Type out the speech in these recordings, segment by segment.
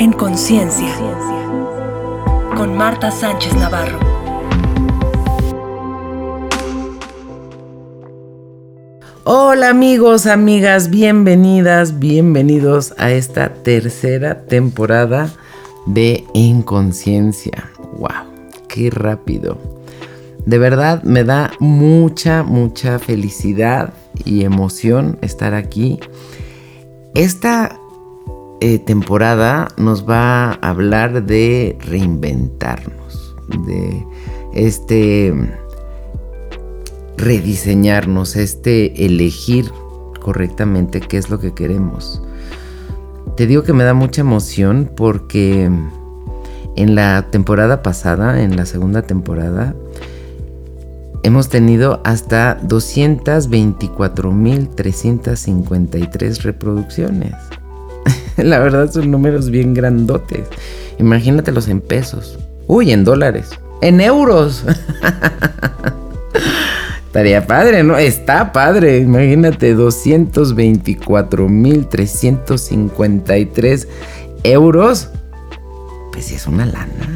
En Conciencia, con Marta Sánchez Navarro. Hola amigos, amigas, bienvenidas, bienvenidos a esta tercera temporada de En Conciencia. ¡Wow! ¡Qué rápido! De verdad me da mucha, mucha felicidad y emoción estar aquí. Esta eh, temporada nos va a hablar de reinventarnos, de este rediseñarnos, este elegir correctamente qué es lo que queremos. Te digo que me da mucha emoción porque en la temporada pasada, en la segunda temporada, hemos tenido hasta 224.353 reproducciones. La verdad son números bien grandotes. Imagínatelos en pesos. Uy, en dólares. En euros. Estaría padre, ¿no? Está padre. Imagínate, 224.353 euros. Pues sí, es una lana.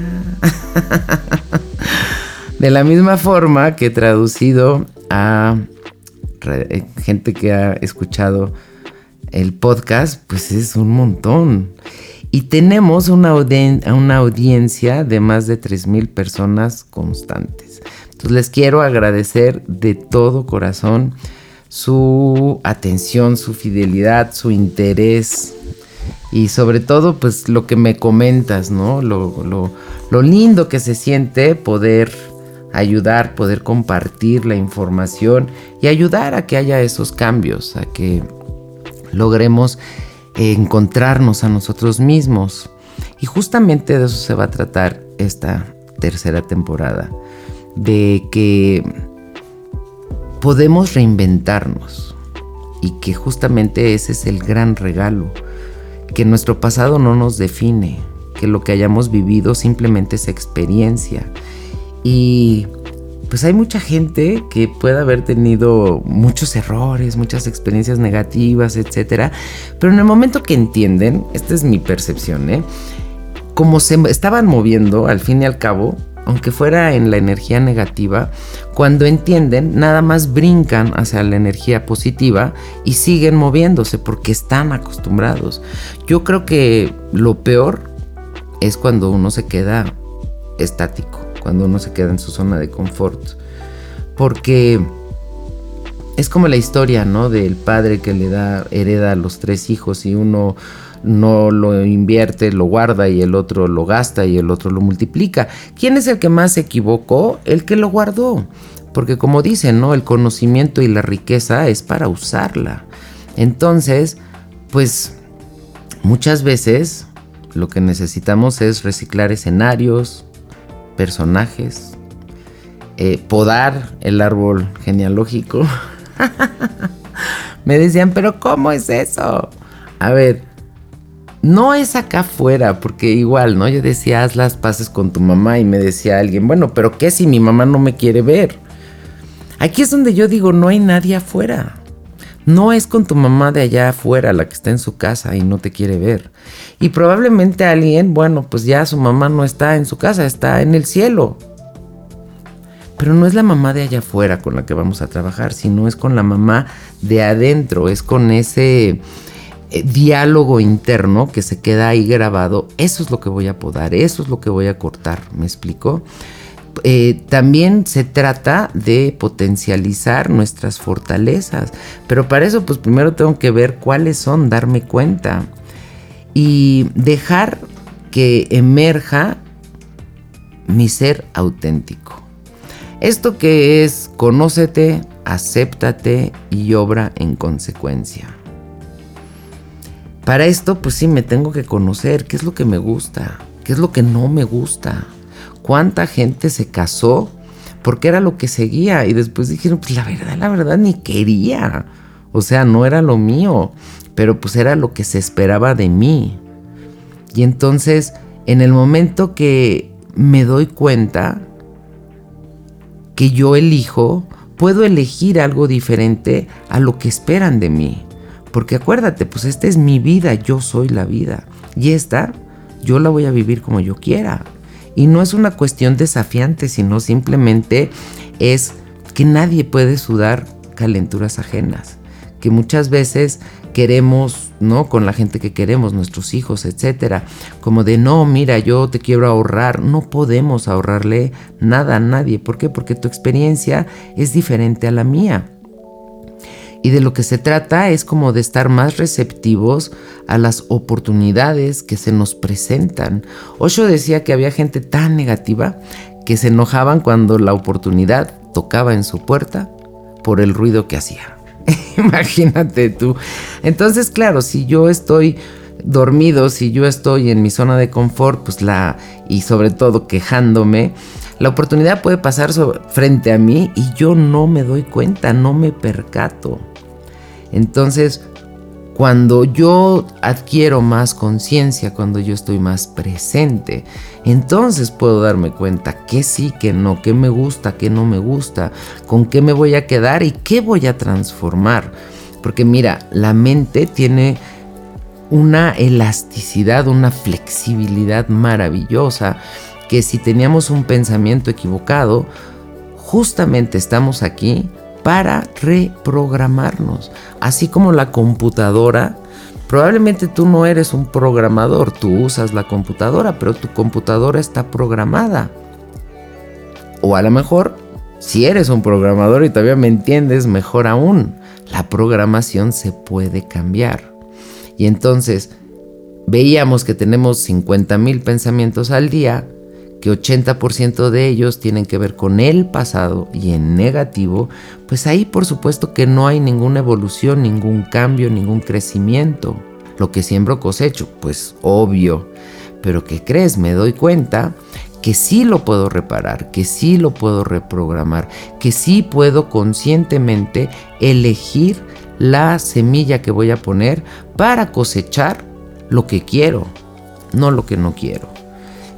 De la misma forma que traducido a gente que ha escuchado el podcast, pues es un montón. Y tenemos una, audiencia de más de 3.000 personas constantes. Entonces les quiero agradecer de todo corazón su atención, su fidelidad, su interés y sobre todo pues lo que me comentas, ¿no? Lo lindo que se siente poder ayudar, poder compartir la información y ayudar a que haya esos cambios, a que logremos encontrarnos a nosotros mismos. Y justamente de eso se va a tratar esta tercera temporada, de que podemos reinventarnos y que justamente ese es el gran regalo, que nuestro pasado no nos define, que lo que hayamos vivido simplemente es experiencia y pues hay mucha gente que puede haber tenido muchos errores, muchas experiencias negativas, etcétera, pero en el momento que entienden, esta es mi percepción, ¿eh? como se estaban moviendo al fin y al cabo, aunque fuera en la energía negativa, cuando entienden, nada más brincan hacia la energía positiva y siguen moviéndose porque están acostumbrados. Yo creo que lo peor es cuando uno se queda estático cuando uno se queda en su zona de confort. Porque es como la historia, ¿no? Del padre que le da, hereda a los tres hijos y uno no lo invierte, lo guarda y el otro lo gasta y el otro lo multiplica. ¿Quién es el que más se equivocó? El que lo guardó. Porque como dicen, ¿no? El conocimiento y la riqueza es para usarla. Entonces, pues muchas veces lo que necesitamos es reciclar escenarios, personajes, eh, podar el árbol genealógico. Me decían, pero ¿cómo es eso? A ver, no es acá afuera, porque igual, ¿no? Yo decía, haz las paces con tu mamá y me decía alguien, bueno, pero ¿qué si mi mamá no me quiere ver? Aquí es donde yo digo, no hay nadie afuera. No es con tu mamá de allá afuera, la que está en su casa y no te quiere ver. Y probablemente alguien, bueno, pues ya su mamá no está en su casa, está en el cielo. Pero no es la mamá de allá afuera con la que vamos a trabajar, sino es con la mamá de adentro, es con ese eh, diálogo interno que se queda ahí grabado. Eso es lo que voy a podar, eso es lo que voy a cortar, ¿me explico? Eh, también se trata de potencializar nuestras fortalezas. Pero para eso, pues primero tengo que ver cuáles son, darme cuenta. Y dejar que emerja mi ser auténtico. Esto que es conócete, acéptate y obra en consecuencia. Para esto, pues sí, me tengo que conocer qué es lo que me gusta, qué es lo que no me gusta, cuánta gente se casó porque era lo que seguía y después dijeron, pues la verdad, la verdad ni quería. O sea, no era lo mío, pero pues era lo que se esperaba de mí. Y entonces, en el momento que me doy cuenta que yo elijo, puedo elegir algo diferente a lo que esperan de mí. Porque acuérdate, pues esta es mi vida, yo soy la vida. Y esta yo la voy a vivir como yo quiera. Y no es una cuestión desafiante, sino simplemente es que nadie puede sudar calenturas ajenas. Que muchas veces queremos, ¿no? Con la gente que queremos, nuestros hijos, etcétera. Como de, no, mira, yo te quiero ahorrar. No podemos ahorrarle nada a nadie. ¿Por qué? Porque tu experiencia es diferente a la mía. Y de lo que se trata es como de estar más receptivos a las oportunidades que se nos presentan. Osho decía que había gente tan negativa que se enojaban cuando la oportunidad tocaba en su puerta por el ruido que hacía. Imagínate tú. Entonces, claro, si yo estoy dormido, si yo estoy en mi zona de confort, pues la y sobre todo quejándome, la oportunidad puede pasar frente a mí y yo no me doy cuenta, no me percato. Entonces, cuando yo adquiero más conciencia, cuando yo estoy más presente, entonces puedo darme cuenta que sí, que no, que me gusta, que no me gusta, con qué me voy a quedar y qué voy a transformar. Porque mira, la mente tiene una elasticidad, una flexibilidad maravillosa, que si teníamos un pensamiento equivocado, justamente estamos aquí para reprogramarnos. Así como la computadora, probablemente tú no eres un programador, tú usas la computadora, pero tu computadora está programada. O a lo mejor, si eres un programador y todavía me entiendes, mejor aún, la programación se puede cambiar. Y entonces, veíamos que tenemos 50 mil pensamientos al día, que 80% de ellos tienen que ver con el pasado y en negativo, pues ahí por supuesto que no hay ninguna evolución, ningún cambio, ningún crecimiento. Lo que siembro cosecho, pues obvio. Pero ¿qué crees? Me doy cuenta que sí lo puedo reparar, que sí lo puedo reprogramar, que sí puedo conscientemente elegir la semilla que voy a poner para cosechar lo que quiero, no lo que no quiero.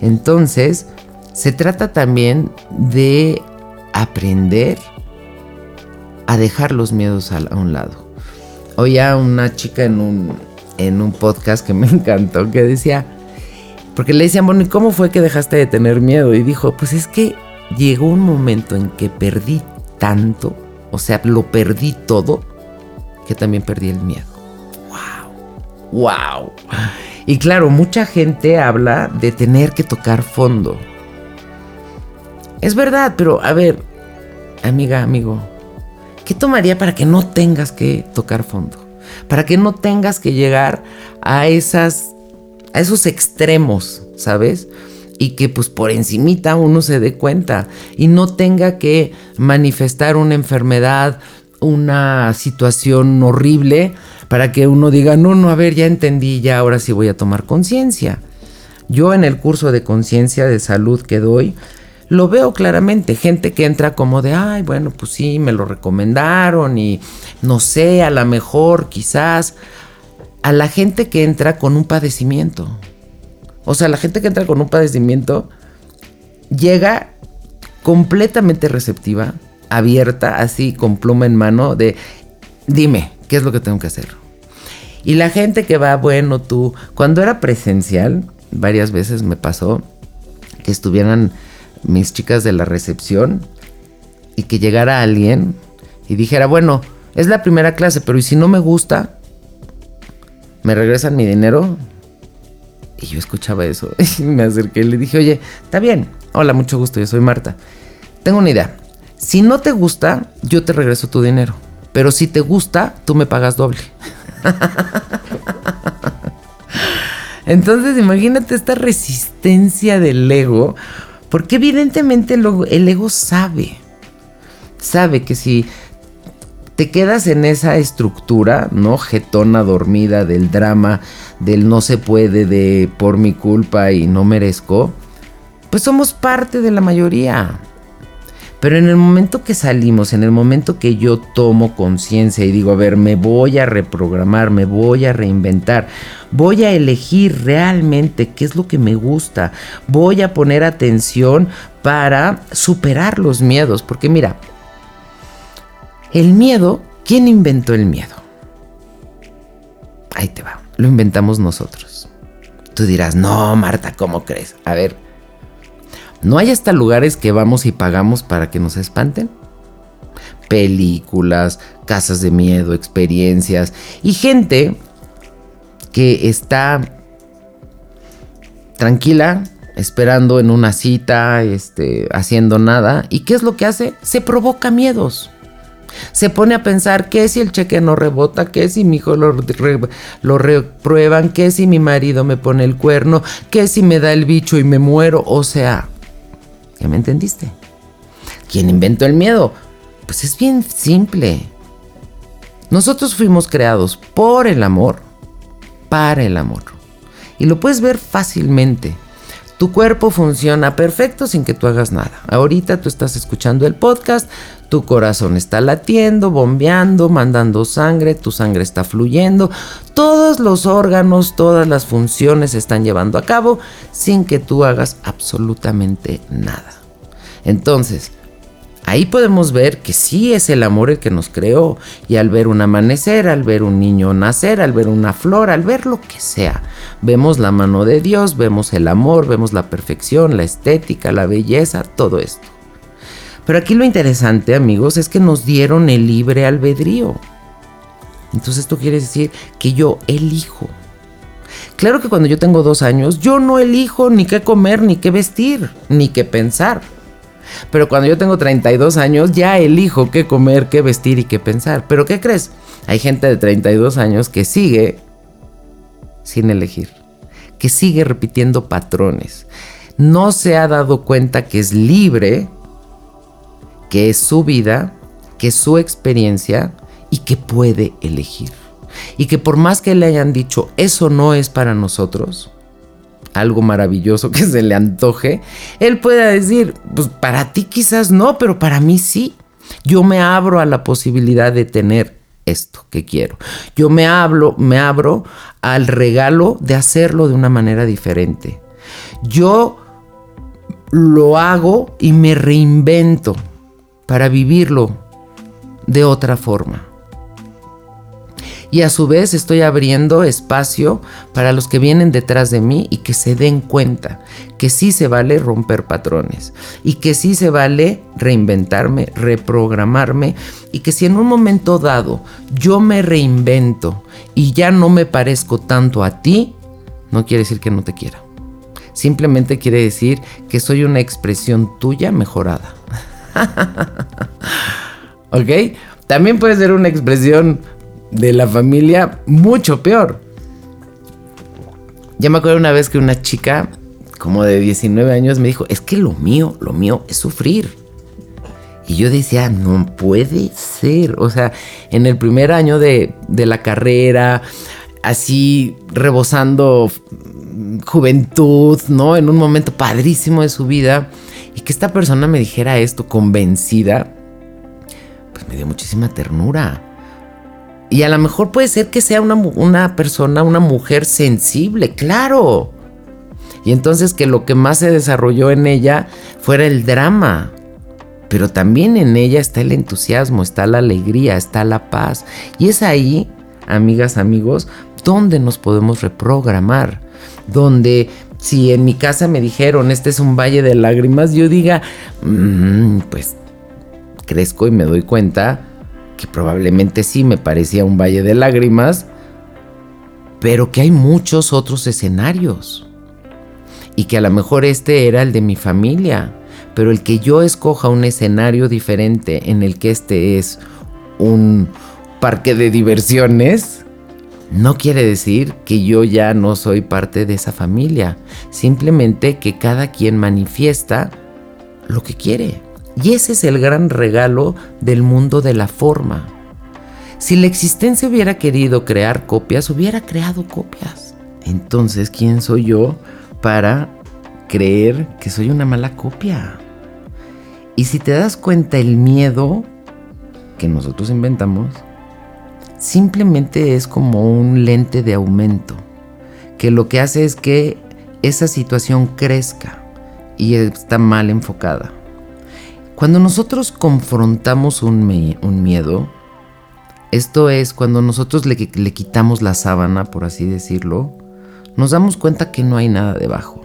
Entonces, se trata también de aprender a dejar los miedos a, un lado. Oía una chica en un, en un podcast que me encantó que decía, porque le decían, bueno, ¿y cómo fue que dejaste de tener miedo? Y dijo, pues es que llegó un momento en que perdí tanto, o sea, lo perdí todo, que también perdí el miedo. ¡Wow! Y claro, mucha gente habla de tener que tocar fondo. Es verdad, pero a ver, amiga, amigo, ¿qué tomaría para que no tengas que tocar fondo? Para que no tengas que llegar a esas a esos extremos, ¿sabes? Y que pues por encimita uno se dé cuenta y no tenga que manifestar una enfermedad, una situación horrible para que uno diga, no, no, a ver, ya entendí, ya ahora sí voy a tomar conciencia. Yo en el curso de conciencia de salud que doy, lo veo claramente. Gente que entra como de, ay, bueno, pues sí, me lo recomendaron y no sé, a lo mejor, quizás. A la gente que entra con un padecimiento. O sea, la gente que entra con un padecimiento llega completamente receptiva, abierta, así con pluma en mano, de, dime, ¿qué es lo que tengo que hacer? Y la gente que va, bueno, tú, cuando era presencial, varias veces me pasó que estuvieran mis chicas de la recepción y que llegara alguien y dijera, bueno, es la primera clase, pero ¿y si no me gusta? ¿Me regresan mi dinero? Y yo escuchaba eso y me acerqué y le dije, oye, está bien, hola, mucho gusto, yo soy Marta. Tengo una idea, si no te gusta, yo te regreso tu dinero, pero si te gusta, tú me pagas doble. Entonces imagínate esta resistencia del ego porque evidentemente el ego sabe, sabe que si te quedas en esa estructura, ¿no? Getona dormida del drama, del no se puede, de por mi culpa y no merezco, pues somos parte de la mayoría. Pero en el momento que salimos, en el momento que yo tomo conciencia y digo, a ver, me voy a reprogramar, me voy a reinventar, voy a elegir realmente qué es lo que me gusta, voy a poner atención para superar los miedos, porque mira, el miedo, ¿quién inventó el miedo? Ahí te va, lo inventamos nosotros. Tú dirás, no, Marta, ¿cómo crees? A ver, ¿no hay hasta lugares que vamos y pagamos para que nos espanten? Películas, casas de miedo, experiencias y gente que está tranquila, esperando en una cita, este, haciendo nada. ¿Y qué es lo que hace? Se provoca miedos. Se pone a pensar, ¿qué si el cheque no rebota? ¿Qué si mi hijo lo, lo reprueban? ¿Qué si mi marido me pone el cuerno? ¿Qué si me da el bicho y me muero? O sea, ¿ya me entendiste? ¿Quién inventó el miedo? Pues es bien simple. Nosotros fuimos creados por el amor, para el amor. Y lo puedes ver fácilmente. Tu cuerpo funciona perfecto sin que tú hagas nada. Ahorita tú estás escuchando el podcast, tu corazón está latiendo, bombeando, mandando sangre, tu sangre está fluyendo, todos los órganos, todas las funciones se están llevando a cabo sin que tú hagas absolutamente nada. Entonces, Ahí podemos ver que sí es el amor el que nos creó. Y al ver un amanecer, al ver un niño nacer, al ver una flor, al ver lo que sea, vemos la mano de Dios, vemos el amor, vemos la perfección, la estética, la belleza, todo esto. Pero aquí lo interesante, amigos, es que nos dieron el libre albedrío. Entonces esto quiere decir que yo elijo. Claro que cuando yo tengo dos años, yo no elijo ni qué comer, ni qué vestir, ni qué pensar. Pero cuando yo tengo 32 años ya elijo qué comer, qué vestir y qué pensar. Pero ¿qué crees? Hay gente de 32 años que sigue sin elegir, que sigue repitiendo patrones. No se ha dado cuenta que es libre, que es su vida, que es su experiencia y que puede elegir. Y que por más que le hayan dicho, eso no es para nosotros, algo maravilloso que se le antoje, él pueda decir, pues para ti quizás no, pero para mí sí. Yo me abro a la posibilidad de tener esto que quiero. Yo me hablo, me abro al regalo de hacerlo de una manera diferente. Yo lo hago y me reinvento para vivirlo de otra forma y a su vez estoy abriendo espacio para los que vienen detrás de mí y que se den cuenta que sí se vale romper patrones y que sí se vale reinventarme, reprogramarme y que si en un momento dado yo me reinvento y ya no me parezco tanto a ti, no quiere decir que no te quiera. Simplemente quiere decir que soy una expresión tuya mejorada. ¿Ok? También puede ser una expresión de la familia mucho peor. Ya me acuerdo una vez que una chica como de 19 años me dijo, es que lo mío, lo mío es sufrir. Y yo decía, no puede ser. O sea, en el primer año de, de la carrera, así rebosando juventud, ¿no? En un momento padrísimo de su vida. Y que esta persona me dijera esto convencida, pues me dio muchísima ternura. Y a lo mejor puede ser que sea una, una, persona, una mujer sensible, claro. Y entonces que lo que más se desarrolló en ella fuera el drama. Pero también en ella está el entusiasmo, está la alegría, está la paz. Y es ahí, amigas, amigos, donde nos podemos reprogramar. Donde si en mi casa me dijeron, este es un valle de lágrimas, yo diga, mm, pues crezco y me doy cuenta que probablemente sí me parecía un valle de lágrimas, pero que hay muchos otros escenarios. Y que a lo mejor este era el de mi familia, pero el que yo escoja un escenario diferente en el que este es un parque de diversiones, no quiere decir que yo ya no soy parte de esa familia, simplemente que cada quien manifiesta lo que quiere. Y ese es el gran regalo del mundo de la forma. Si la existencia hubiera querido crear copias, hubiera creado copias. Entonces, ¿quién soy yo para creer que soy una mala copia? Y si te das cuenta, el miedo que nosotros inventamos simplemente es como un lente de aumento, que lo que hace es que esa situación crezca y está mal enfocada. Cuando nosotros confrontamos un, miedo, esto es cuando nosotros le, quitamos la sábana, por así decirlo, nos damos cuenta que no hay nada debajo.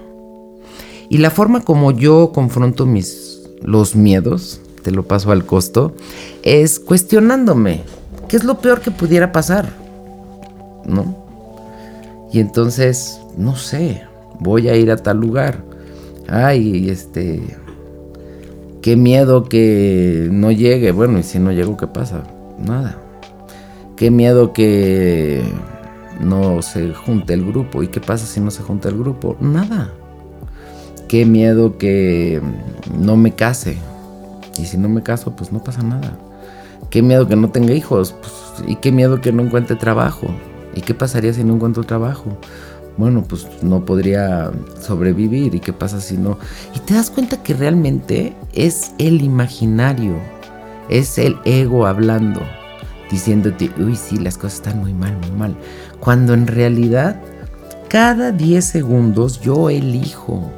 Y la forma como yo confronto los miedos, te lo paso al costo, es cuestionándome, ¿qué es lo peor que pudiera pasar? ¿No? Y entonces, no sé, voy a ir a tal lugar. Ay, este qué miedo que no llegue. Bueno, y si no llego, ¿qué pasa? Nada. Qué miedo que no se junte el grupo. ¿Y qué pasa si no se junta el grupo? Nada. Qué miedo que no me case. Y si no me caso, pues no pasa nada. Qué miedo que no tenga hijos. Pues, y qué miedo que no encuentre trabajo. ¿Y qué pasaría si no encuentro trabajo? Bueno, pues no podría sobrevivir. ¿Y qué pasa si no? Y te das cuenta que realmente es el imaginario. Es el ego hablando diciéndote, uy, sí, las cosas están muy mal, muy mal. Cuando en realidad, cada 10 segundos yo elijo.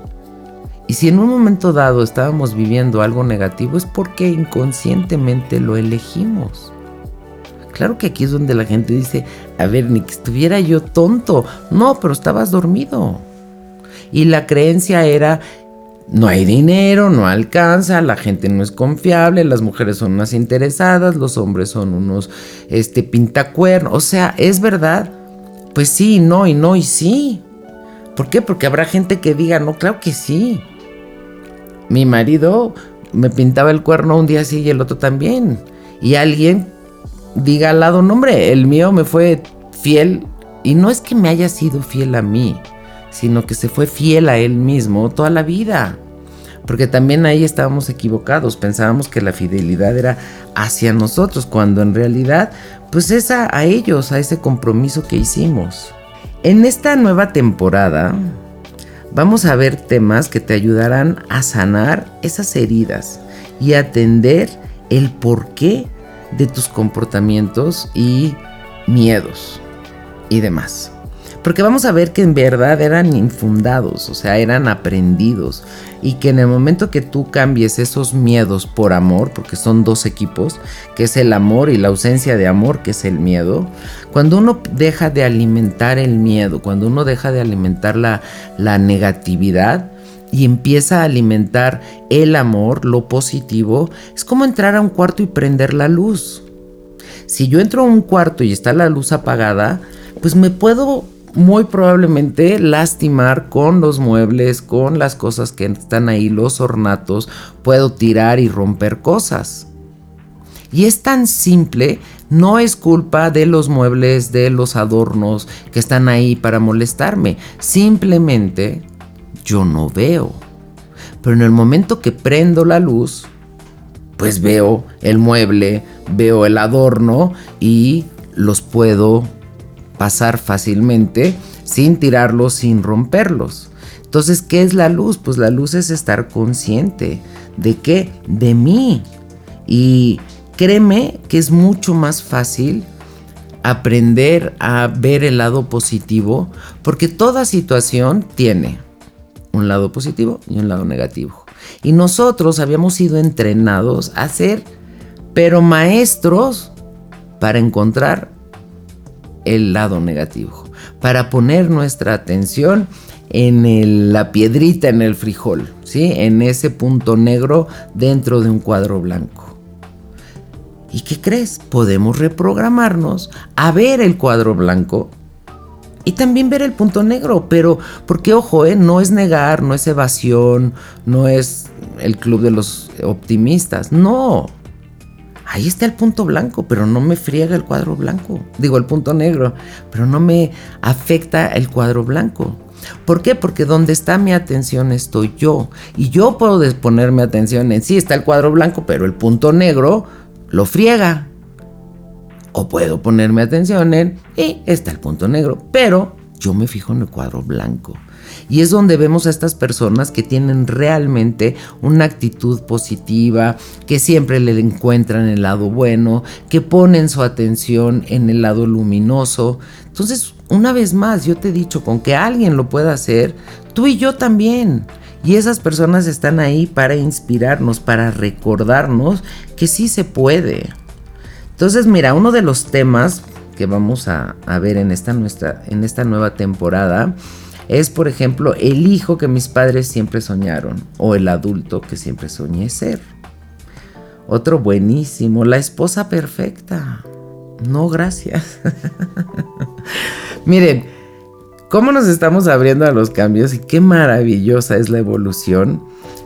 Y si en un momento dado estábamos viviendo algo negativo, es porque inconscientemente lo elegimos. Claro que aquí es donde la gente dice, a ver, ni que estuviera yo tonto. No, pero estabas dormido. Y la creencia era, no hay dinero, no alcanza, la gente no es confiable, las mujeres son unas interesadas, los hombres son unos este pintacuernos, o sea, ¿es verdad? Pues sí, no y no y sí. ¿Por qué? Porque habrá gente que diga, "No, claro que sí." Mi marido me pintaba el cuerno un día así y el otro también. Y alguien diga al lado, "No, hombre, el mío me fue fiel." Y no es que me haya sido fiel a mí sino que se fue fiel a él mismo toda la vida. Porque también ahí estábamos equivocados, pensábamos que la fidelidad era hacia nosotros, cuando en realidad pues es a, a ellos, a ese compromiso que hicimos. En esta nueva temporada vamos a ver temas que te ayudarán a sanar esas heridas y atender el porqué de tus comportamientos y miedos y demás. Porque vamos a ver que en verdad eran infundados, o sea, eran aprendidos. Y que en el momento que tú cambies esos miedos por amor, porque son dos equipos, que es el amor y la ausencia de amor, que es el miedo, cuando uno deja de alimentar el miedo, cuando uno deja de alimentar la, la negatividad, y empieza a alimentar el amor, lo positivo, es como entrar a un cuarto y prender la luz. Si yo entro a un cuarto y está la luz apagada, pues me puedo muy probablemente lastimar con los muebles, con las cosas que están ahí, los ornatos, puedo tirar y romper cosas. Y es tan simple, no es culpa de los muebles, de los adornos que están ahí para molestarme. Simplemente yo no veo. Pero en el momento que prendo la luz, pues veo el mueble, veo el adorno y los puedo pasar fácilmente sin tirarlos, sin romperlos. Entonces, ¿qué es la luz? Pues la luz es estar consciente. ¿De qué? De mí. Y créeme que es mucho más fácil aprender a ver el lado positivo, porque toda situación tiene un lado positivo y un lado negativo. Y nosotros habíamos sido entrenados a ser, pero maestros para encontrar el lado negativo, para poner nuestra atención en la piedrita en el frijol, ¿sí? En ese punto negro dentro de un cuadro blanco. ¿Y qué crees? Podemos reprogramarnos a ver el cuadro blanco y también ver el punto negro, pero porque ojo, ¿eh? no es negar, no es evasión, no es el club de los optimistas, no, ahí está el punto blanco, pero no me friega el cuadro blanco. Digo, el punto negro, pero no me afecta el cuadro blanco. ¿Por qué? Porque donde está mi atención estoy yo. Y yo puedo poner mi atención en sí, está el cuadro blanco, pero el punto negro lo friega. O puedo poner mi atención en, y está el punto negro, pero yo me fijo en el cuadro blanco. Y es donde vemos a estas personas que tienen realmente una actitud positiva, que siempre le encuentran el lado bueno, que ponen su atención en el lado luminoso. Entonces, una vez más, yo te he dicho, con que alguien lo pueda hacer, tú y yo también. Y esas personas están ahí para inspirarnos, para recordarnos que sí se puede. Entonces, mira, uno de los temas que vamos a, ver en esta, nuestra, en esta nueva temporada es, por ejemplo, el hijo que mis padres siempre soñaron o el adulto que siempre soñé ser. Otro buenísimo, la esposa perfecta. No, gracias. Miren, cómo nos estamos abriendo a los cambios y qué maravillosa es la evolución,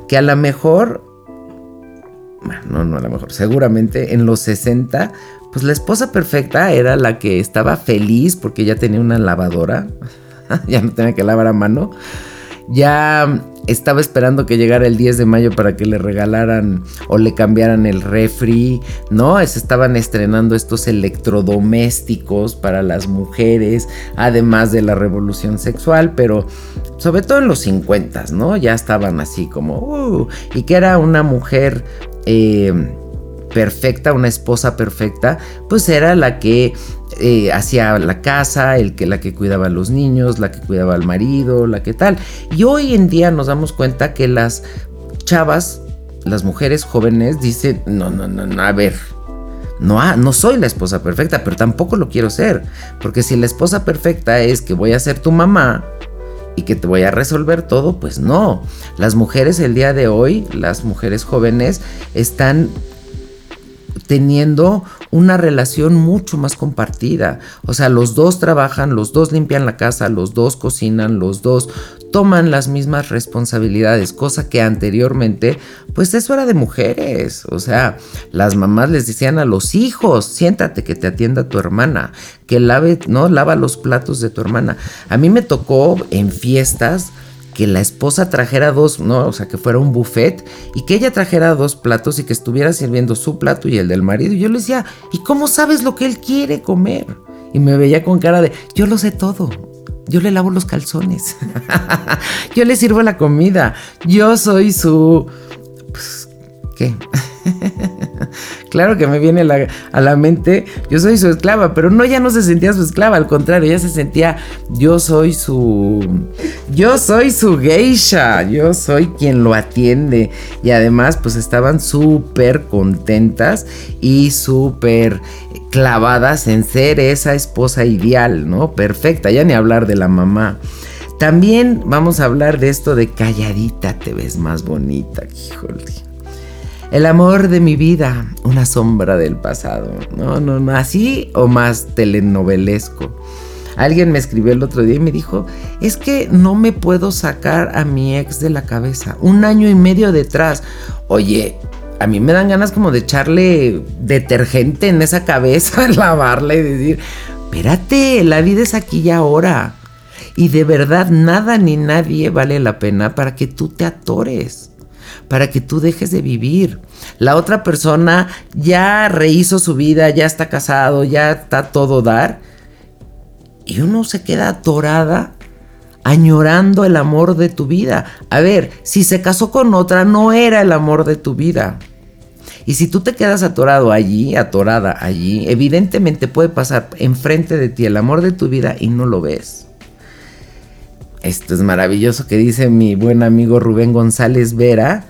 que a lo mejor, no, no a lo mejor, seguramente en los 60, pues la esposa perfecta era la que estaba feliz porque ya tenía una lavadora, ya no tenía que lavar a mano, ya estaba esperando que llegara el 10 de mayo para que le regalaran o le cambiaran el refri, ¿no? Se estaban estrenando estos electrodomésticos para las mujeres, además de la revolución sexual, pero sobre todo en los 50, ¿no? Ya estaban así como, uh, y que era una mujer... Eh, perfecta, una esposa perfecta, pues era la que eh, hacía la casa, el que, la que cuidaba a los niños, la que cuidaba al marido, la que tal. Y hoy en día nos damos cuenta que las chavas, las mujeres jóvenes dicen, no, no, no, no a ver, no, no soy la esposa perfecta, pero tampoco lo quiero ser. Porque si la esposa perfecta es que voy a ser tu mamá y que te voy a resolver todo, pues no. Las mujeres el día de hoy, las mujeres jóvenes, están teniendo una relación mucho más compartida. O sea, los dos trabajan, los dos limpian la casa, los dos cocinan, los dos toman las mismas responsabilidades, cosa que anteriormente, pues eso era de mujeres. O sea, las mamás les decían a los hijos, siéntate que te atienda tu hermana, que lave, no, lava los platos de tu hermana. A mí me tocó en fiestas que la esposa trajera dos, no, o sea, que fuera un buffet y que ella trajera dos platos y que estuviera sirviendo su plato y el del marido. Y yo le decía, ¿y cómo sabes lo que él quiere comer? Y me veía con cara de, yo lo sé todo. Yo le lavo los calzones. yo le sirvo la comida. Yo soy su... Pues, ¿Qué? claro que me viene a la mente, yo soy su esclava, pero no, ya no se sentía su esclava, al contrario, ella se sentía, yo soy su, yo soy su geisha, yo soy quien lo atiende. Y además, pues estaban súper contentas y súper clavadas en ser esa esposa ideal, ¿no? Perfecta, ya ni hablar de la mamá. También vamos a hablar de esto de calladita te ves más bonita, híjole. El amor de mi vida, una sombra del pasado. No, no, no, así o más telenovelesco. Alguien me escribió el otro día y me dijo, es que no me puedo sacar a mi ex de la cabeza. Un año y medio detrás. Oye, a mí me dan ganas como de echarle detergente en esa cabeza, lavarla y decir, espérate, la vida es aquí y ahora. Y de verdad nada ni nadie vale la pena para que tú te atores para que tú dejes de vivir. La otra persona ya rehizo su vida, ya está casado, ya está todo dar. Y uno se queda atorada añorando el amor de tu vida. A ver, si se casó con otra, no era el amor de tu vida. Y si tú te quedas atorado allí, atorada allí, evidentemente puede pasar enfrente de ti el amor de tu vida y no lo ves. Esto es maravilloso que dice mi buen amigo Rubén González Vera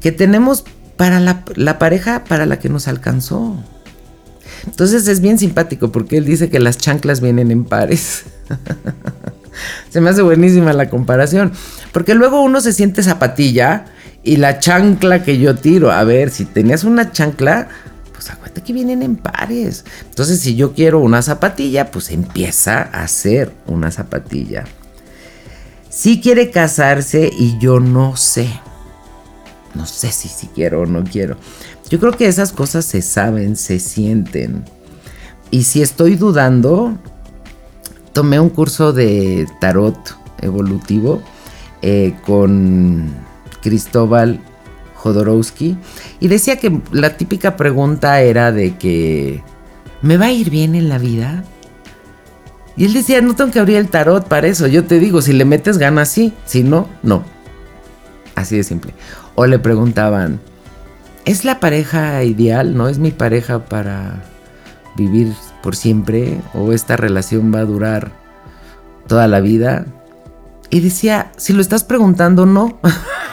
que tenemos para la, pareja para la que nos alcanzó. Entonces es bien simpático porque él dice que las chanclas vienen en pares. se me hace buenísima la comparación. Porque luego uno se siente zapatilla y la chancla que yo tiro. A ver, si tenías una chancla, pues acuérdate que vienen en pares. Entonces, si yo quiero una zapatilla, pues empieza a hacer una zapatilla. Si quiere casarse y yo no sé no sé si, si quiero o no quiero. Yo creo que esas cosas se saben, se sienten. Y si estoy dudando, tomé un curso de tarot evolutivo eh, con Cristóbal Jodorowsky y decía que la típica pregunta era de que ¿me va a ir bien en la vida? Y él decía, no tengo que abrir el tarot para eso. Yo te digo, si le metes ganas, sí. Si no, no. Así de simple. O le preguntaban, ¿es la pareja ideal? ¿No es mi pareja para vivir por siempre? ¿O esta relación va a durar toda la vida? Y decía, si lo estás preguntando, no.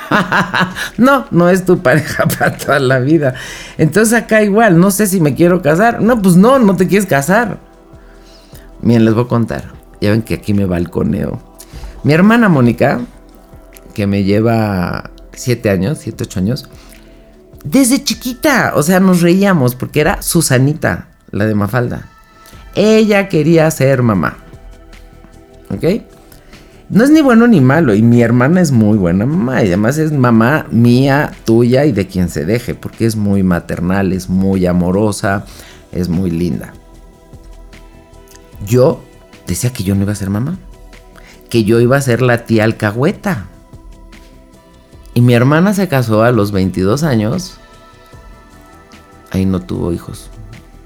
no, no es tu pareja para toda la vida. Entonces acá igual, no sé si me quiero casar. No, pues no, no te quieres casar. Miren, les voy a contar. Ya ven que aquí me balconeo. Mi hermana Mónica, que me lleva siete años, siete, ocho años, desde chiquita, o sea, nos reíamos porque era Susanita, la de Mafalda. Ella quería ser mamá. ¿Ok? No es ni bueno ni malo. Y mi hermana es muy buena mamá. Y además es mamá mía, tuya y de quien se deje. Porque es muy maternal, es muy amorosa, es muy linda. Yo decía que yo no iba a ser mamá. Que yo iba a ser la tía alcahueta. Y mi hermana se casó a los 22 años. Ahí no tuvo hijos.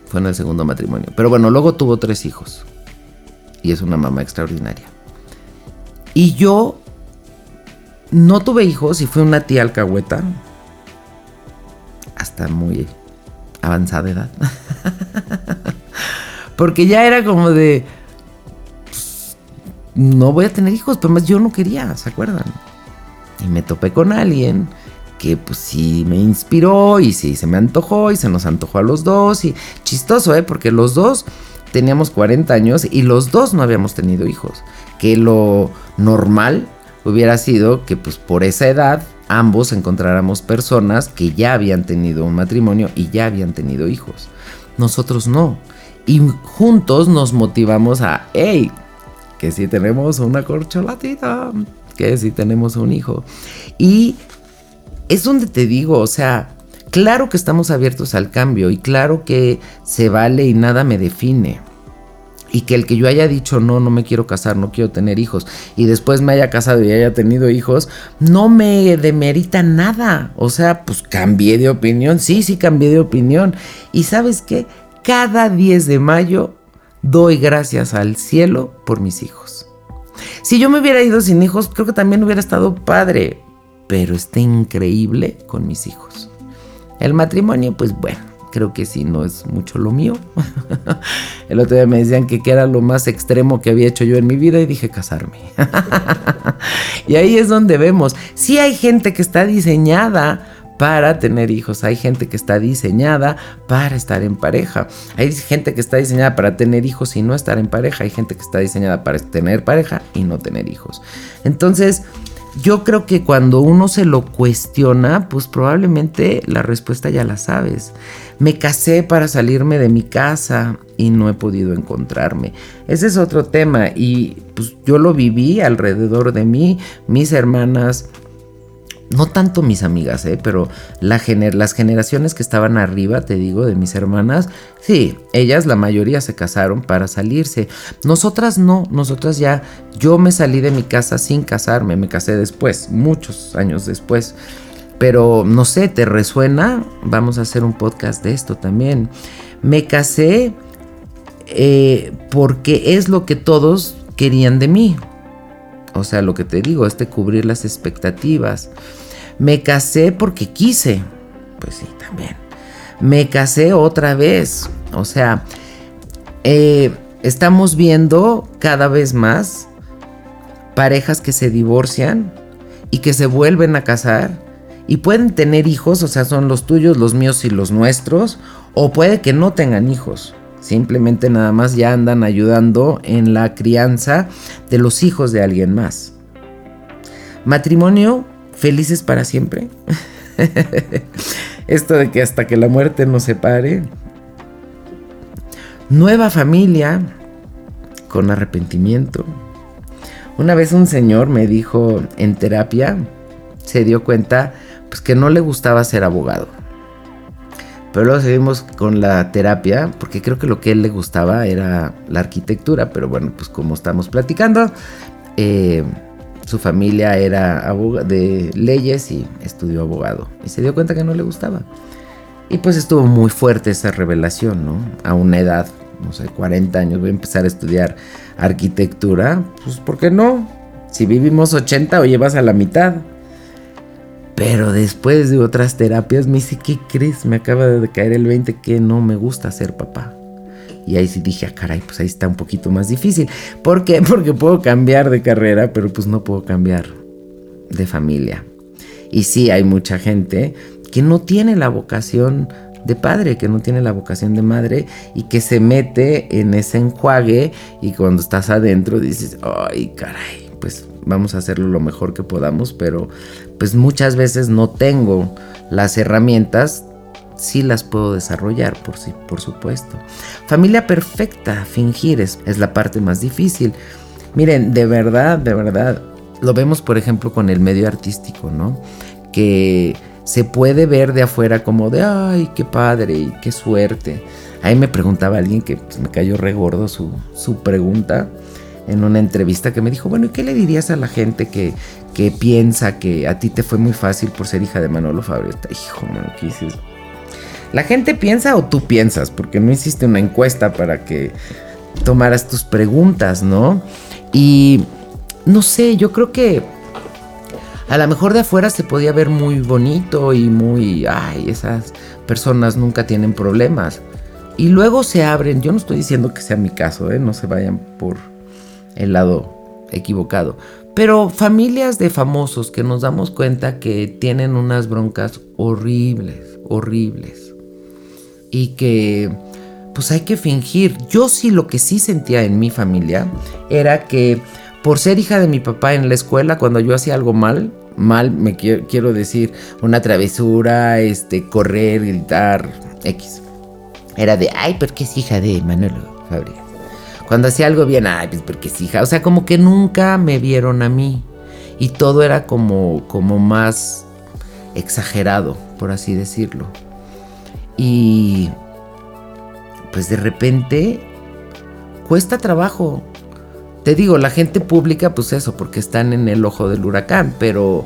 Fue en el segundo matrimonio. Pero bueno, luego tuvo tres hijos. Y es una mamá extraordinaria. Y yo no tuve hijos y fui una tía alcahueta. Hasta muy avanzada edad. Porque ya era como de... Pues, no voy a tener hijos, pero más yo no quería, ¿se acuerdan? Y me topé con alguien que pues sí me inspiró y sí se me antojó y se nos antojó a los dos y chistoso, ¿eh? Porque los dos teníamos 40 años y los dos no habíamos tenido hijos. Que lo normal hubiera sido que pues por esa edad ambos encontráramos personas que ya habían tenido un matrimonio y ya habían tenido hijos. Nosotros no. Y juntos nos motivamos a, hey, que si tenemos una corcholatita, que si tenemos un hijo. Y es donde te digo, o sea, claro que estamos abiertos al cambio y claro que se vale y nada me define. Y que el que yo haya dicho no, no me quiero casar, no quiero tener hijos, y después me haya casado y haya tenido hijos, no me demerita nada. O sea, pues cambié de opinión, sí, sí cambié de opinión. Y sabes qué, cada 10 de mayo doy gracias al cielo por mis hijos. Si yo me hubiera ido sin hijos, creo que también hubiera estado padre, pero está increíble con mis hijos. El matrimonio, pues bueno, creo que sí, no es mucho lo mío. El otro día me decían que, era lo más extremo que había hecho yo en mi vida y dije casarme. y ahí es donde vemos, sí hay gente que está diseñada para tener hijos. Hay gente que está diseñada para estar en pareja. Hay gente que está diseñada para tener hijos y no estar en pareja. Hay gente que está diseñada para tener pareja y no tener hijos. Entonces, yo creo que cuando uno se lo cuestiona, pues probablemente la respuesta ya la sabes. Me casé para salirme de mi casa y no he podido encontrarme. Ese es otro tema y pues yo lo viví alrededor de mí, mis hermanas, no tanto mis amigas, ¿eh? pero las generaciones que estaban arriba, te digo, de mis hermanas, sí, ellas la mayoría se casaron para salirse. Nosotras no, nosotras ya, yo me salí de mi casa sin casarme, me casé después, muchos años después. Pero no sé, ¿te resuena? Vamos a hacer un podcast de esto también. Me casé eh, porque es lo que todos querían de mí. O sea, lo que te digo, este cubrir las expectativas. Me casé porque quise. Pues sí, también. Me casé otra vez. O sea, eh, estamos viendo cada vez más parejas que se divorcian y que se vuelven a casar y pueden tener hijos, o sea, son los tuyos, los míos y los nuestros, o puede que no tengan hijos. Simplemente nada más ya andan ayudando en la crianza de los hijos de alguien más. Matrimonio felices para siempre. Esto de que hasta que la muerte nos separe. Nueva familia con arrepentimiento. Una vez un señor me dijo en terapia, se dio cuenta pues que no le gustaba ser abogado. Pero luego seguimos con la terapia, porque creo que lo que él le gustaba era la arquitectura, pero bueno, pues como estamos platicando, eh, su familia era de leyes y estudió abogado. Y se dio cuenta que no le gustaba. Y pues estuvo muy fuerte esa revelación, ¿no? A una edad, no sé, 40 años, voy a empezar a estudiar arquitectura. Pues, ¿por qué no? Si vivimos 80 o llevas a la mitad. Pero después de otras terapias me dice, ¿qué crees? Me acaba de caer el 20 que no me gusta ser papá. Y ahí sí dije, ah, caray, pues ahí está un poquito más difícil. ¿Por qué? Porque puedo cambiar de carrera, pero pues no puedo cambiar de familia. Y sí, hay mucha gente que no tiene la vocación de padre, que no tiene la vocación de madre y que se mete en ese enjuague y cuando estás adentro dices, ay, caray, pues vamos a hacerlo lo mejor que podamos, pero pues muchas veces no tengo las herramientas, sí las puedo desarrollar, por, por supuesto. Familia perfecta, fingir es, es la parte más difícil. Miren, de verdad, de verdad, lo vemos por ejemplo con el medio artístico, ¿no? Que se puede ver de afuera como de, ay, qué padre y qué suerte. Ahí me preguntaba alguien que pues, me cayó regordo su, su pregunta en una entrevista que me dijo, bueno, ¿y qué le dirías a la gente que, que piensa que a ti te fue muy fácil por ser hija de Manolo Fabreta? Hijo, ¿qué dices? ¿La gente piensa o tú piensas? Porque no hiciste una encuesta para que tomaras tus preguntas, ¿no? Y no sé, yo creo que a lo mejor de afuera se podía ver muy bonito y muy, ay, esas personas nunca tienen problemas. Y luego se abren, yo no estoy diciendo que sea mi caso, ¿eh? no se vayan por el lado equivocado. Pero familias de famosos que nos damos cuenta que tienen unas broncas horribles, horribles. Y que pues hay que fingir. Yo sí lo que sí sentía en mi familia era que por ser hija de mi papá en la escuela, cuando yo hacía algo mal, mal me quiero, decir, una travesura, este, correr, gritar, X. Era de, ay, porque es hija de Manolo Fabri. Cuando hacía algo bien, ay, pues porque es hija. O sea, como que nunca me vieron a mí. Y todo era como, como más exagerado, por así decirlo. Y pues de repente cuesta trabajo. Te digo, la gente pública, pues eso, porque están en el ojo del huracán, pero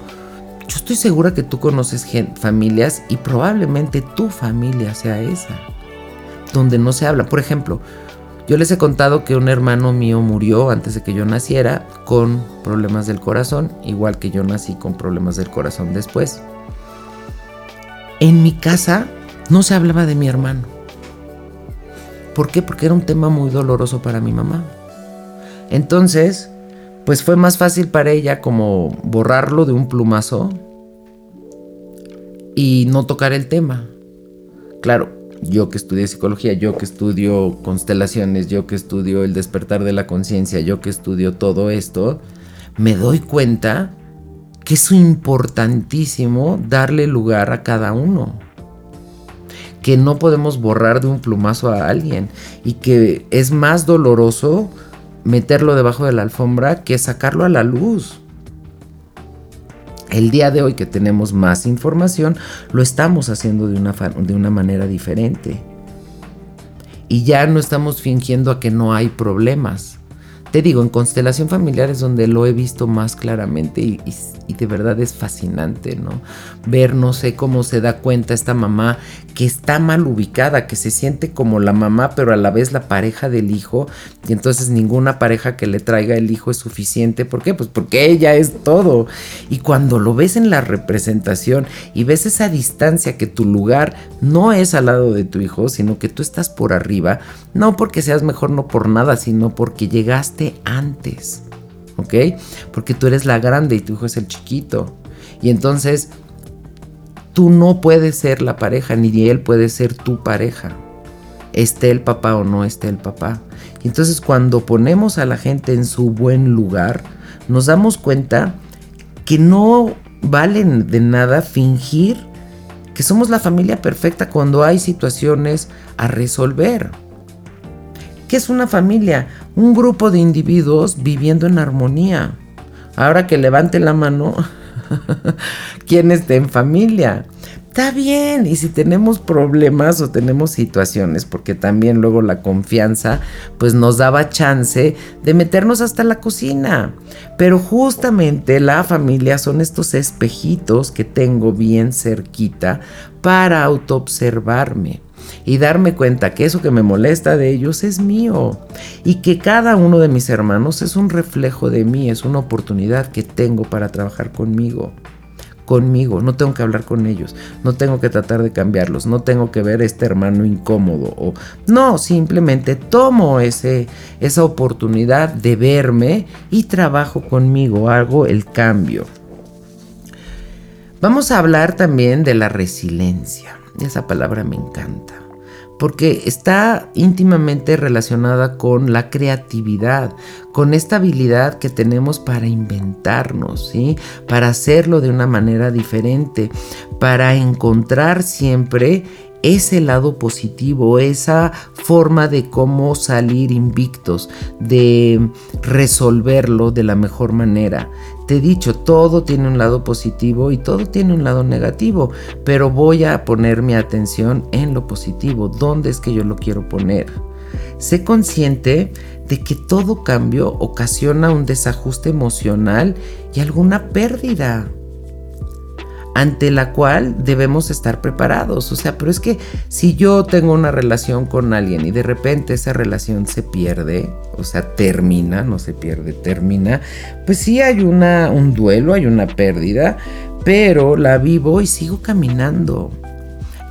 yo estoy segura que tú conoces familias y probablemente tu familia sea esa, donde no se habla. Por ejemplo, yo les he contado que un hermano mío murió antes de que yo naciera con problemas del corazón, igual que yo nací con problemas del corazón después. En mi casa no se hablaba de mi hermano. ¿Por qué? Porque era un tema muy doloroso para mi mamá. Entonces, pues fue más fácil para ella como borrarlo de un plumazo y no tocar el tema. Claro, yo que estudié psicología, yo que estudio constelaciones, yo que estudio el despertar de la conciencia, yo que estudio todo esto, me doy cuenta que es importantísimo darle lugar a cada uno. Que no podemos borrar de un plumazo a alguien y que es más doloroso meterlo debajo de la alfombra que sacarlo a la luz. El día de hoy que tenemos más información, lo estamos haciendo de una, de una manera diferente. Y ya no estamos fingiendo a que no hay problemas. Te digo, en constelación familiar es donde lo he visto más claramente y, y de verdad es fascinante, ¿no? Ver, no sé cómo se da cuenta esta mamá que está mal ubicada, que se siente como la mamá, pero a la vez la pareja del hijo, y entonces ninguna pareja que le traiga el hijo es suficiente. ¿Por qué? Pues porque ella es todo. Y cuando lo ves en la representación y ves esa distancia que tu lugar no es al lado de tu hijo, sino que tú estás por arriba, no porque seas mejor, no por nada, sino porque llegaste antes. ¿Ok? Porque tú eres la grande y tu hijo es el chiquito. Y entonces tú no puedes ser la pareja, ni él puede ser tu pareja, esté el papá o no esté el papá. Y entonces cuando ponemos a la gente en su buen lugar, nos damos cuenta que no valen de nada fingir que somos la familia perfecta cuando hay situaciones a resolver. ¿Qué es una familia? Un grupo de individuos viviendo en armonía. Ahora que levante la mano quien esté en familia. Está bien, y si tenemos problemas o tenemos situaciones, porque también luego la confianza pues nos daba chance de meternos hasta la cocina. Pero justamente la familia son estos espejitos que tengo bien cerquita para autoobservarme y darme cuenta que eso que me molesta de ellos es mío y que cada uno de mis hermanos es un reflejo de mí, es una oportunidad que tengo para trabajar conmigo conmigo, no tengo que hablar con ellos, no tengo que tratar de cambiarlos, no tengo que ver a este hermano incómodo o no, simplemente tomo ese, esa oportunidad de verme y trabajo conmigo, hago el cambio. Vamos a hablar también de la resiliencia. Esa palabra me encanta porque está íntimamente relacionada con la creatividad, con esta habilidad que tenemos para inventarnos, ¿sí? Para hacerlo de una manera diferente, para encontrar siempre ese lado positivo, esa forma de cómo salir invictos, de resolverlo de la mejor manera. Te he dicho, todo tiene un lado positivo y todo tiene un lado negativo, pero voy a poner mi atención en lo positivo, dónde es que yo lo quiero poner. Sé consciente de que todo cambio ocasiona un desajuste emocional y alguna pérdida ante la cual debemos estar preparados. O sea, pero es que si yo tengo una relación con alguien y de repente esa relación se pierde, o sea, termina, no se pierde, termina, pues sí hay una, un duelo, hay una pérdida, pero la vivo y sigo caminando.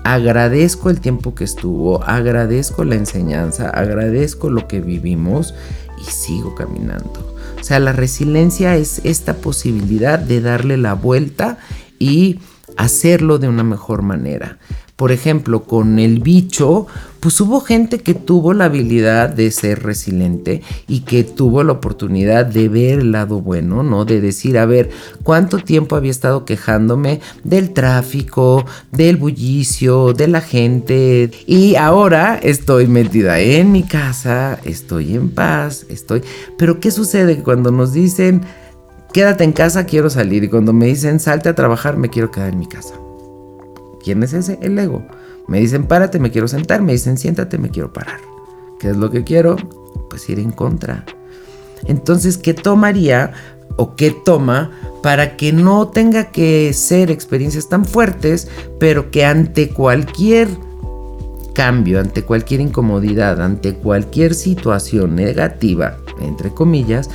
Agradezco el tiempo que estuvo, agradezco la enseñanza, agradezco lo que vivimos y sigo caminando. O sea, la resiliencia es esta posibilidad de darle la vuelta y hacerlo de una mejor manera. Por ejemplo, con el bicho, pues hubo gente que tuvo la habilidad de ser resiliente y que tuvo la oportunidad de ver el lado bueno, ¿no? De decir, a ver, cuánto tiempo había estado quejándome del tráfico, del bullicio, de la gente. Y ahora estoy metida en mi casa, estoy en paz, estoy... Pero ¿qué sucede cuando nos dicen quédate en casa, quiero salir. Y cuando me dicen salte a trabajar, me quiero quedar en mi casa. ¿Quién es ese? El ego. Me dicen párate, me quiero sentar. Me dicen siéntate, me quiero parar. ¿Qué es lo que quiero? Pues ir en contra. Entonces, ¿qué tomaría o qué toma para que no tenga que ser experiencias tan fuertes, pero que ante cualquier cambio, ante cualquier incomodidad, ante cualquier situación negativa, entre comillas,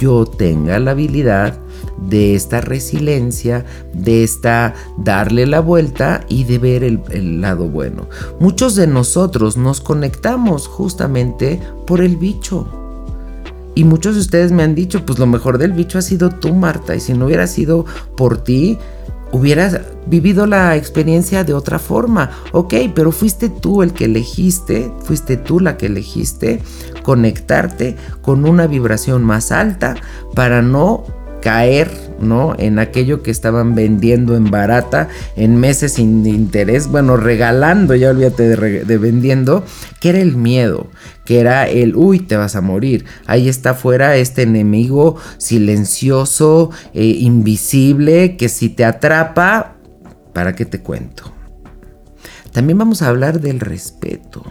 yo tenga la habilidad de esta resiliencia, de esta darle la vuelta y de ver el, lado bueno. Muchos de nosotros nos conectamos justamente por el bicho. Y muchos de ustedes me han dicho, pues lo mejor del bicho ha sido tú, Marta, y si no hubiera sido por ti, hubieras vivido la experiencia de otra forma. Ok, pero fuiste tú el que elegiste, fuiste tú la que elegiste conectarte con una vibración más alta para no caer ¿no? En aquello que estaban vendiendo en barata, en meses sin interés, bueno, regalando, ya olvídate de, vendiendo, que era el miedo, que era el, uy, te vas a morir. Ahí está afuera este enemigo silencioso, eh, invisible, que si te atrapa, ¿para qué te cuento? También vamos a hablar del respeto.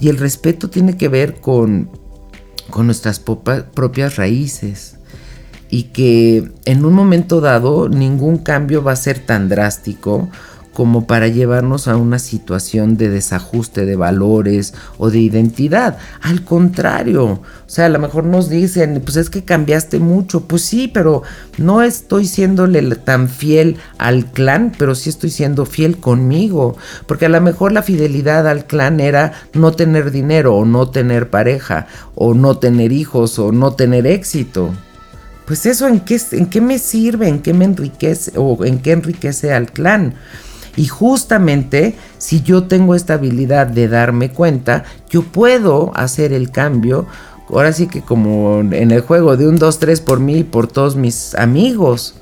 Y el respeto tiene que ver con, con nuestras propias raíces y que en un momento dado ningún cambio va a ser tan drástico como para llevarnos a una situación de desajuste de valores o de identidad. Al contrario, o sea, a lo mejor nos dicen, pues es que cambiaste mucho. Pues sí, pero no estoy siéndole tan fiel al clan, pero sí estoy siendo fiel conmigo. Porque a lo mejor la fidelidad al clan era no tener dinero o no tener pareja o no tener hijos o no tener éxito pues eso en qué, en qué me sirve, en qué me enriquece o en qué enriquece al clan. Y justamente si yo tengo esta habilidad de darme cuenta, yo puedo hacer el cambio. Ahora sí que como en el juego de un 2, 3 por mí y por todos mis amigos.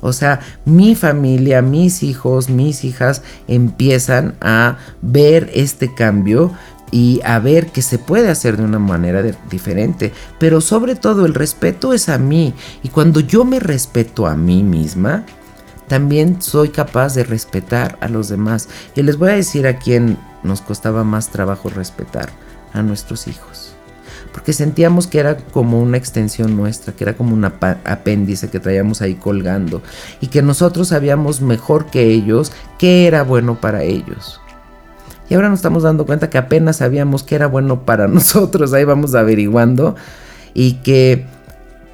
O sea, mi familia, mis hijos, mis hijas empiezan a ver este cambio y a ver que se puede hacer de una manera diferente. Pero sobre todo el respeto es a mí. Y cuando yo me respeto a mí misma, también soy capaz de respetar a los demás. Y les voy a decir a quién nos costaba más trabajo respetar, a nuestros hijos. Porque sentíamos que era como una extensión nuestra, que era como un apéndice que traíamos ahí colgando. Y que nosotros sabíamos mejor que ellos qué era bueno para ellos. Y ahora nos estamos dando cuenta que apenas sabíamos que era bueno para nosotros, ahí vamos averiguando y que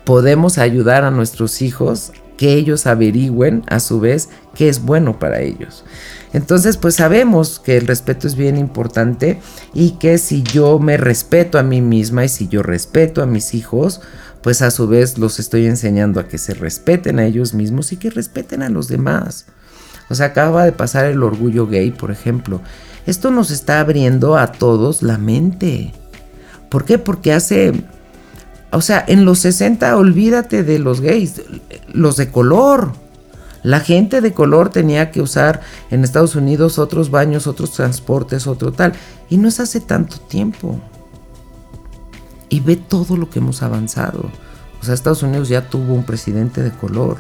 podemos ayudar a nuestros hijos que ellos averigüen a su vez qué es bueno para ellos. Entonces, pues sabemos que el respeto es bien importante y que si yo me respeto a mí misma y si yo respeto a mis hijos, pues a su vez los estoy enseñando a que se respeten a ellos mismos y que respeten a los demás. O sea, acaba de pasar el orgullo gay, por ejemplo. esto nos está abriendo a todos la mente. ¿Por qué? Porque hace, o sea, en los 60 olvídate de los gays, los de color. La gente de color tenía que usar en Estados Unidos otros baños, otros transportes, otro tal. Y no es hace tanto tiempo. Y ve todo lo que hemos avanzado. O sea, Estados Unidos ya tuvo un presidente de color.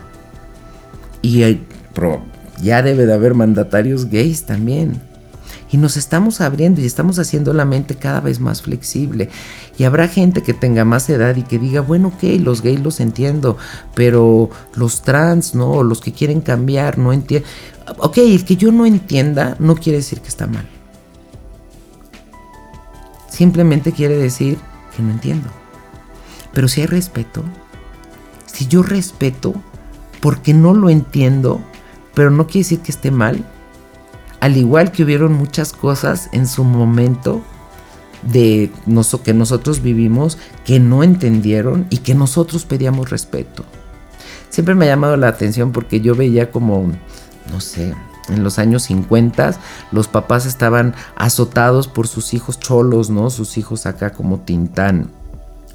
Y ya debe de haber mandatarios gays también. Y nos estamos abriendo y estamos haciendo la mente cada vez más flexible. Y habrá gente que tenga más edad y que diga, bueno, ok, los gays los entiendo, pero los trans, no, los que quieren cambiar, no entiendo. Ok, el que yo no entienda no quiere decir que está mal. Simplemente quiere decir que no entiendo. Pero si hay respeto, si yo respeto porque no lo entiendo, pero no quiere decir que esté mal, al igual que hubieron muchas cosas en su momento de que nosotros vivimos que no entendieron y que nosotros pedíamos respeto. Siempre me ha llamado la atención porque yo veía como, no sé, en los años 50 los papás estaban azotados por sus hijos cholos, ¿no? Sus hijos acá como Tintán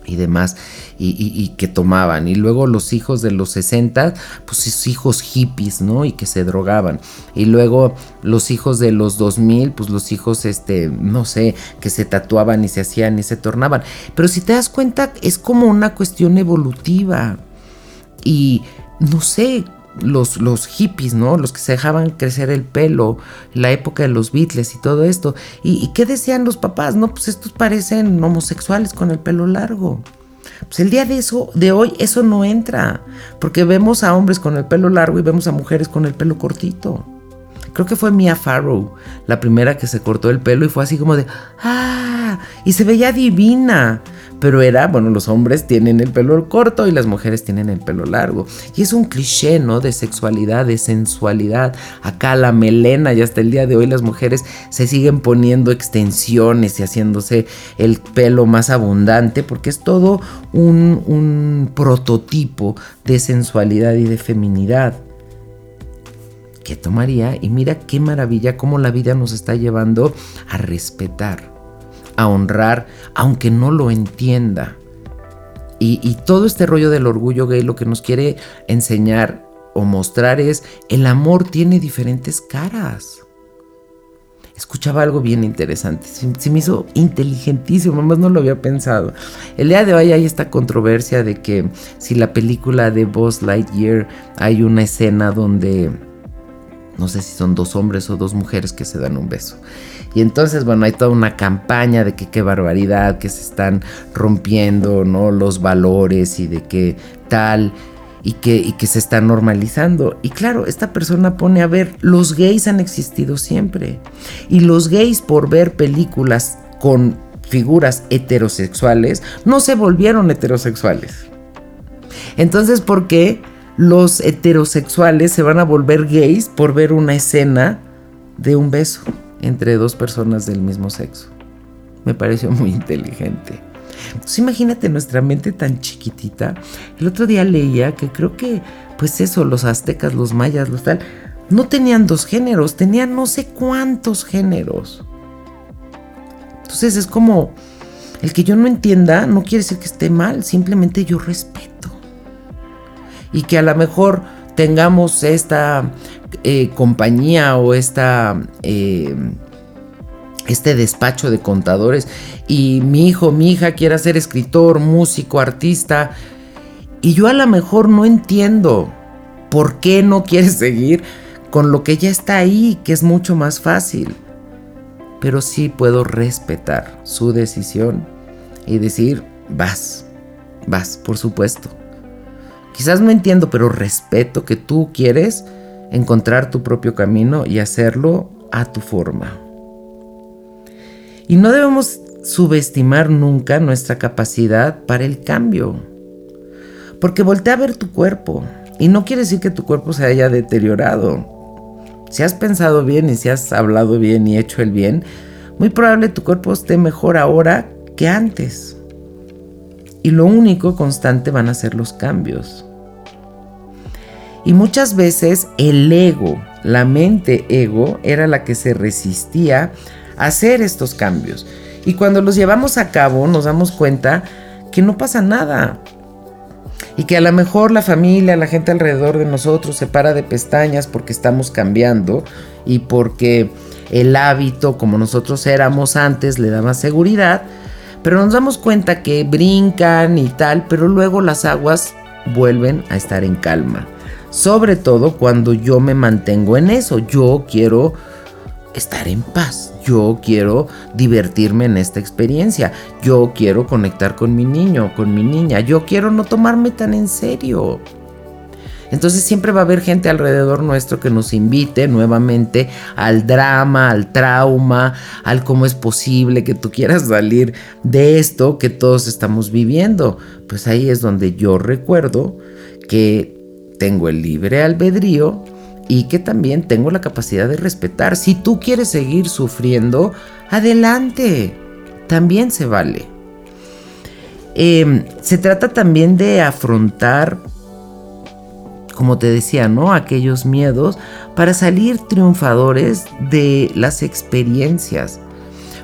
y demás, y, que tomaban. Y luego los hijos de los 60, pues sus hijos hippies, ¿no? Y que se drogaban. Y luego los hijos de los 2000, pues los hijos, este, no sé, que se tatuaban y se hacían y se tornaban. Pero si te das cuenta, es como una cuestión evolutiva. Y no sé, los, los, hippies, ¿no? Los que se dejaban crecer el pelo, la época de los Beatles y todo esto. ¿Y, qué decían los papás? No, pues estos parecen homosexuales con el pelo largo. Pues el día de eso, de hoy, eso no entra. Porque vemos a hombres con el pelo largo y vemos a mujeres con el pelo cortito. Creo que fue Mia Farrow, la primera que se cortó el pelo y fue así como de, ah, y se veía divina pero era, bueno, los hombres tienen el pelo corto y las mujeres tienen el pelo largo. Y es un cliché, ¿no? De sexualidad, de sensualidad. Acá la melena y hasta el día de hoy las mujeres se siguen poniendo extensiones y haciéndose el pelo más abundante porque es todo un, un prototipo de sensualidad y de feminidad. ¿Qué tomaría? Y mira qué maravilla cómo la vida nos está llevando a respetar a honrar, aunque no lo entienda. Y, todo este rollo del orgullo gay lo que nos quiere enseñar o mostrar es el amor tiene diferentes caras. Escuchaba algo bien interesante, se, me hizo inteligentísimo, más no lo había pensado. El día de hoy hay esta controversia de que si la película de Buzz Lightyear hay una escena donde no sé si son dos hombres o dos mujeres que se dan un beso. Y entonces, bueno, hay toda una campaña de que qué barbaridad, que se están rompiendo, ¿no? Los valores y de que tal. Y que, y que se está normalizando. Y claro, esta persona pone a ver, los gays han existido siempre. Y los gays por ver películas con figuras heterosexuales, no se volvieron heterosexuales. Entonces, ¿por qué los heterosexuales se van a volver gays por ver una escena de un beso? Entre dos personas del mismo sexo. Me pareció muy inteligente. Entonces imagínate nuestra mente tan chiquitita. El otro día leía que creo que, pues eso, los aztecas, los mayas, los tal, no tenían dos géneros, tenían no sé cuántos géneros. Entonces es como, el que yo no entienda no quiere decir que esté mal, simplemente yo respeto. Y que a lo mejor tengamos esta eh, compañía o esta, eh, este despacho de contadores y mi hijo, mi hija quiere ser escritor, músico, artista y yo a lo mejor no entiendo por qué no quiere seguir con lo que ya está ahí, que es mucho más fácil. Pero sí puedo respetar su decisión y decir, vas, vas, por supuesto. Quizás no entiendo, pero respeto que tú quieres encontrar tu propio camino y hacerlo a tu forma. Y no debemos subestimar nunca nuestra capacidad para el cambio. Porque voltea a ver tu cuerpo. Y no quiere decir que tu cuerpo se haya deteriorado. Si has pensado bien y si has hablado bien y hecho el bien, muy probable tu cuerpo esté mejor ahora que antes. Y lo único constante van a ser los cambios. Y muchas veces el ego, la mente ego era la que se resistía a hacer estos cambios. Y cuando los llevamos a cabo nos damos cuenta que no pasa nada. Y que a lo mejor la familia, la gente alrededor de nosotros se para de pestañas porque estamos cambiando y porque el hábito como nosotros éramos antes le da más seguridad. Pero nos damos cuenta que brincan y tal, pero luego las aguas vuelven a estar en calma. Sobre todo cuando yo me mantengo en eso. Yo quiero estar en paz. Yo quiero divertirme en esta experiencia. Yo quiero conectar con mi niño, con mi niña. Yo quiero no tomarme tan en serio. Entonces siempre va a haber gente alrededor nuestro que nos invite nuevamente al drama, al trauma, al cómo es posible que tú quieras salir de esto que todos estamos viviendo. Pues ahí es donde yo recuerdo que tengo el libre albedrío y que también tengo la capacidad de respetar. Si tú quieres seguir sufriendo, adelante, también se vale. Em, se trata también de afrontar, como te decía, ¿no? Aquellos miedos para salir triunfadores de las experiencias.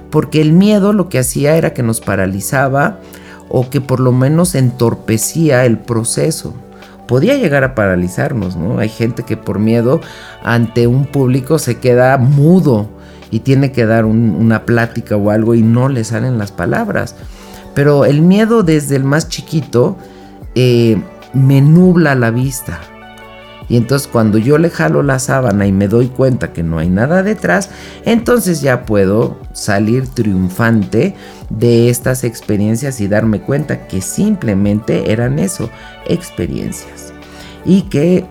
Porque el miedo lo que hacía era que nos paralizaba o que por lo menos entorpecía el proceso podía llegar a paralizarnos, ¿no? Hay gente que por miedo ante un público se queda mudo y tiene que dar una plática o algo y no le salen las palabras. Pero el miedo desde el más chiquito eh, me nubla la vista. Y entonces cuando yo le jalo la sábana y me doy cuenta que no hay nada detrás, entonces ya puedo salir triunfante de estas experiencias y darme cuenta que simplemente eran eso, experiencias. Y que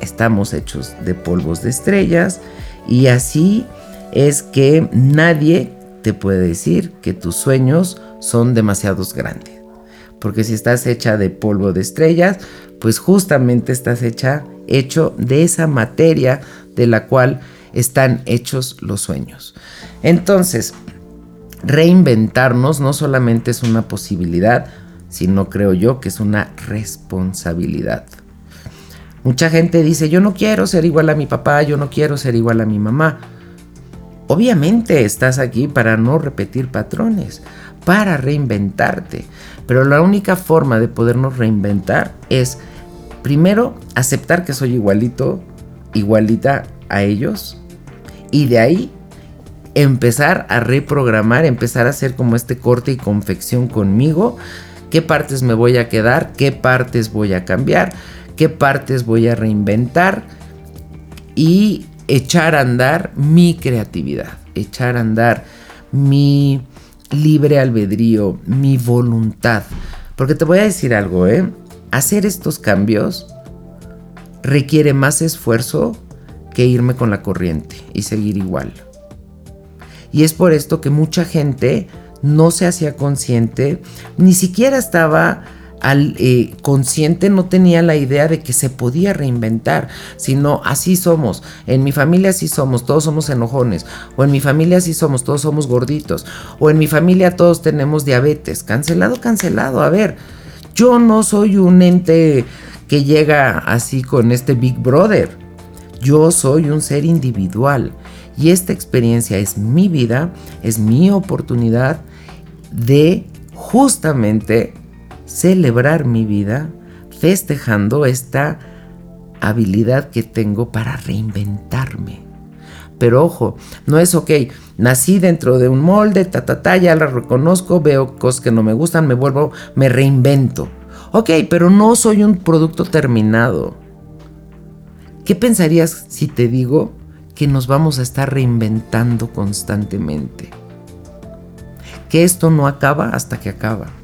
estamos hechos de polvos de estrellas y así es que nadie te puede decir que tus sueños son demasiados grandes. Porque si estás hecha de polvo de estrellas, pues justamente estás hecha hecho de esa materia de la cual están hechos los sueños. Entonces, reinventarnos no solamente es una posibilidad, sino creo yo que es una responsabilidad. Mucha gente dice, yo no quiero ser igual a mi papá, yo no quiero ser igual a mi mamá. Obviamente estás aquí para no repetir patrones, para reinventarte. Pero la única forma de podernos reinventar es primero aceptar que soy igualito, igualita a ellos. Y de ahí empezar a reprogramar, empezar a hacer como este corte y confección conmigo. ¿Qué partes me voy a quedar? ¿Qué partes voy a cambiar? ¿Qué partes voy a reinventar? Y echar a andar mi creatividad, echar a andar mi libre albedrío, mi voluntad. Porque te voy a decir algo, ¿eh? hacer estos cambios requiere más esfuerzo que irme con la corriente y seguir igual. Y es por esto que mucha gente no se hacía consciente, ni siquiera estaba al, eh, consciente, no tenía la idea de que se podía reinventar, sino así somos. En mi familia así somos, todos somos enojones. O en mi familia así somos, todos somos gorditos. O en mi familia todos tenemos diabetes. Cancelado, cancelado. A ver, yo no soy un ente que llega así con este Big Brother. Yo soy un ser individual y esta experiencia es mi vida, es mi oportunidad de justamente celebrar mi vida festejando esta habilidad que tengo para reinventarme. Pero ojo, no es ok, nací dentro de un molde, ta, ya la reconozco, veo cosas que no me gustan, me vuelvo, me reinvento. Ok, pero no soy un producto terminado. ¿Qué pensarías si te digo que nos vamos a estar reinventando constantemente? Que esto no acaba hasta que acaba.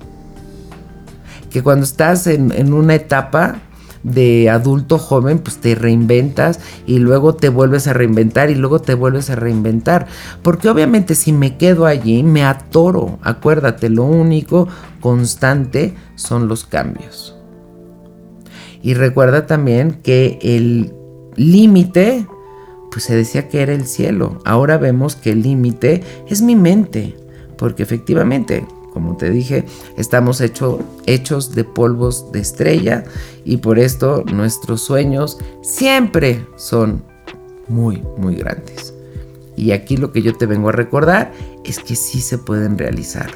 Que cuando estás en, en una etapa de adulto joven, pues te reinventas y luego te vuelves a reinventar y luego te vuelves a reinventar. Porque obviamente si me quedo allí, me atoro. Acuérdate, lo único constante son los cambios. Y recuerda también que el límite, pues se decía que era el cielo. Ahora vemos que el límite es mi mente. Porque efectivamente, como te dije, estamos hechos de polvos de estrella y por esto nuestros sueños siempre son muy, muy grandes. Y aquí lo que yo te vengo a recordar es que sí se pueden realizar,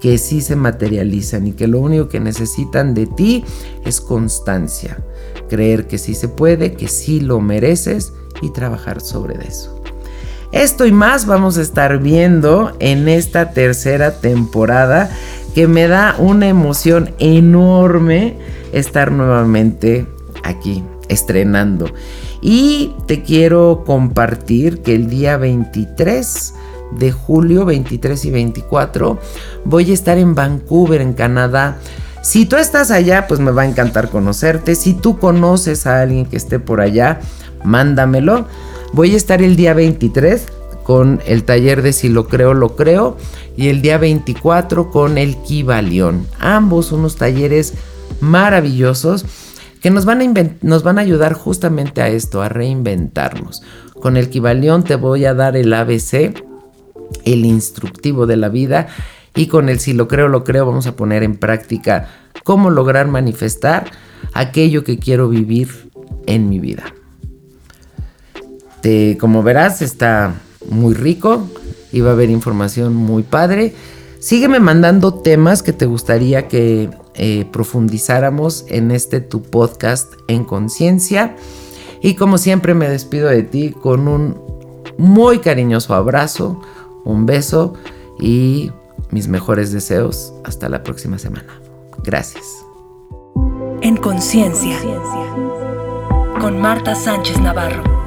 que sí se materializan y que lo único que necesitan de ti es constancia, creer que sí se puede, que sí lo mereces y trabajar sobre eso. Esto y más vamos a estar viendo en esta tercera temporada que me da una emoción enorme estar nuevamente aquí estrenando. Y te quiero compartir que el día 23 de julio, 23 y 24, voy a estar en Vancouver, en Canadá. Si tú estás allá, pues me va a encantar conocerte. Si tú conoces a alguien que esté por allá, mándamelo. Voy a estar el día 23 con el taller de Si lo creo, lo creo. Y el día 24 con el Kibalión. Ambos unos talleres maravillosos que nos van, a nos van a ayudar justamente a esto, a reinventarnos. Con el Kibalión te voy a dar el ABC, el instructivo de la vida. Y con el Si lo creo, lo creo, vamos a poner en práctica cómo lograr manifestar aquello que quiero vivir en mi vida. Como verás, está muy rico y va a haber información muy padre. Sígueme mandando temas que te gustaría que eh, profundizáramos en este tu podcast en conciencia. Y como siempre me despido de ti con un muy cariñoso abrazo, un beso y mis mejores deseos. Hasta la próxima semana. Gracias. En conciencia. Con Marta Sánchez Navarro.